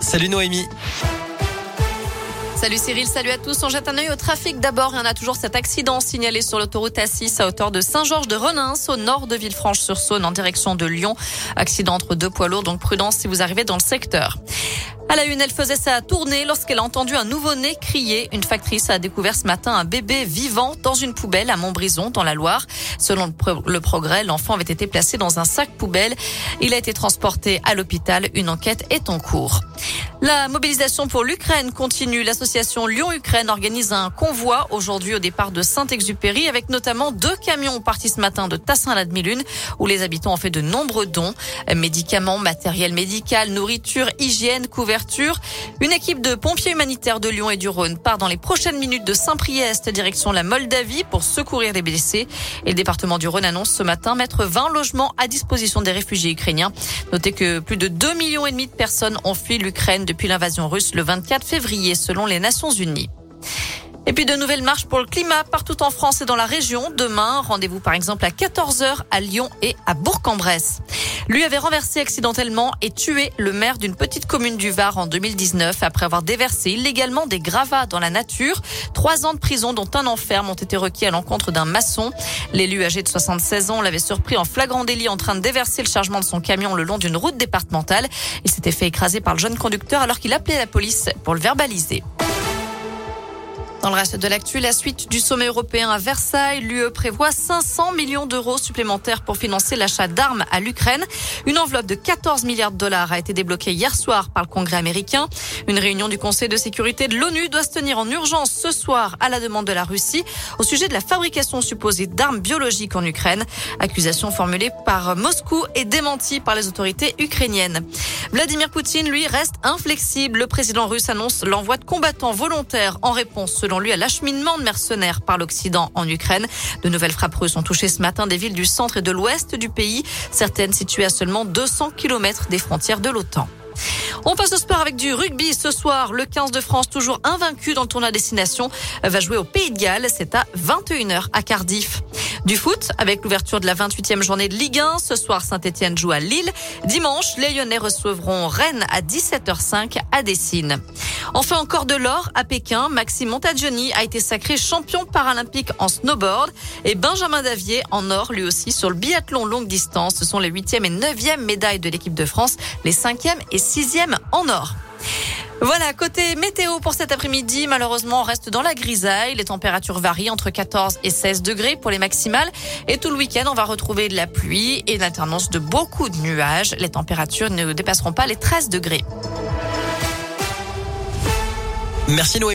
Salut Noémie. Salut Cyril, salut à tous. On jette un œil au trafic d'abord. Il y en a toujours cet accident signalé sur l'autoroute A6 à hauteur de Saint-Georges de Renins au nord de Villefranche-sur-Saône en direction de Lyon. Accident entre deux poids lourds, donc prudence si vous arrivez dans le secteur. À la une, elle faisait sa tournée lorsqu'elle a entendu un nouveau-né crier. Une factrice a découvert ce matin un bébé vivant dans une poubelle à Montbrison, dans la Loire. Selon le progrès, l'enfant avait été placé dans un sac poubelle. Il a été transporté à l'hôpital. Une enquête est en cours. La mobilisation pour l'Ukraine continue. L'association Lyon-Ukraine organise un convoi aujourd'hui au départ de Saint-Exupéry avec notamment deux camions partis ce matin de Tassin-la-Demi-Lune où les habitants ont fait de nombreux dons. Médicaments, matériel médical, nourriture, hygiène, couverture. Une équipe de pompiers humanitaires de Lyon et du Rhône part dans les prochaines minutes de Saint-Priest direction la Moldavie pour secourir les blessés. Et le département du Rhône annonce ce matin mettre 20 logements à disposition des réfugiés ukrainiens. Notez que plus de 2 millions et demi de personnes ont fui l'Ukraine depuis l'invasion russe le 24 février selon les Nations Unies. Et puis de nouvelles marches pour le climat partout en France et dans la région. Demain, rendez-vous par exemple à 14h à Lyon et à Bourg-en-Bresse. Lui avait renversé accidentellement et tué le maire d'une petite commune du Var en 2019 après avoir déversé illégalement des gravats dans la nature. Trois ans de prison dont un enferme ont été requis à l'encontre d'un maçon. L'élu âgé de 76 ans l'avait surpris en flagrant délit en train de déverser le chargement de son camion le long d'une route départementale. Il s'était fait écraser par le jeune conducteur alors qu'il appelait la police pour le verbaliser. Dans le reste de l'actu, la suite du sommet européen à Versailles, l'UE prévoit 500 millions d'euros supplémentaires pour financer l'achat d'armes à l'Ukraine. Une enveloppe de 14 milliards de dollars a été débloquée hier soir par le Congrès américain. Une réunion du Conseil de sécurité de l'ONU doit se tenir en urgence ce soir à la demande de la Russie au sujet de la fabrication supposée d'armes biologiques en Ukraine. Accusation formulée par Moscou et démentie par les autorités ukrainiennes. Vladimir Poutine, lui, reste inflexible. Le président russe annonce l'envoi de combattants volontaires en réponse lui, à l'acheminement de mercenaires par l'Occident en Ukraine. De nouvelles frappes russes ont touché ce matin des villes du centre et de l'ouest du pays, certaines situées à seulement 200 km des frontières de l'OTAN. On passe au sport avec du rugby ce soir. Le 15 de France, toujours invaincu dans le tournoi destination, va jouer au Pays de Galles. C'est à 21h à Cardiff. Du foot, avec l'ouverture de la 28e journée de Ligue 1. Ce soir, Saint-Etienne joue à Lille. Dimanche, les Lyonnais recevront Rennes à 17h05 à Dessine. Enfin, encore de l'or à Pékin. Maxime Montagioni a été sacré champion paralympique en snowboard et Benjamin Davier en or, lui aussi, sur le biathlon longue distance. Ce sont les huitième et neuvième médailles de l'équipe de France, les cinquième et sixième en or. Voilà, côté météo pour cet après-midi, malheureusement, on reste dans la grisaille. Les températures varient entre 14 et 16 degrés pour les maximales. Et tout le week-end, on va retrouver de la pluie et une alternance de beaucoup de nuages. Les températures ne dépasseront pas les 13 degrés. Merci Noé.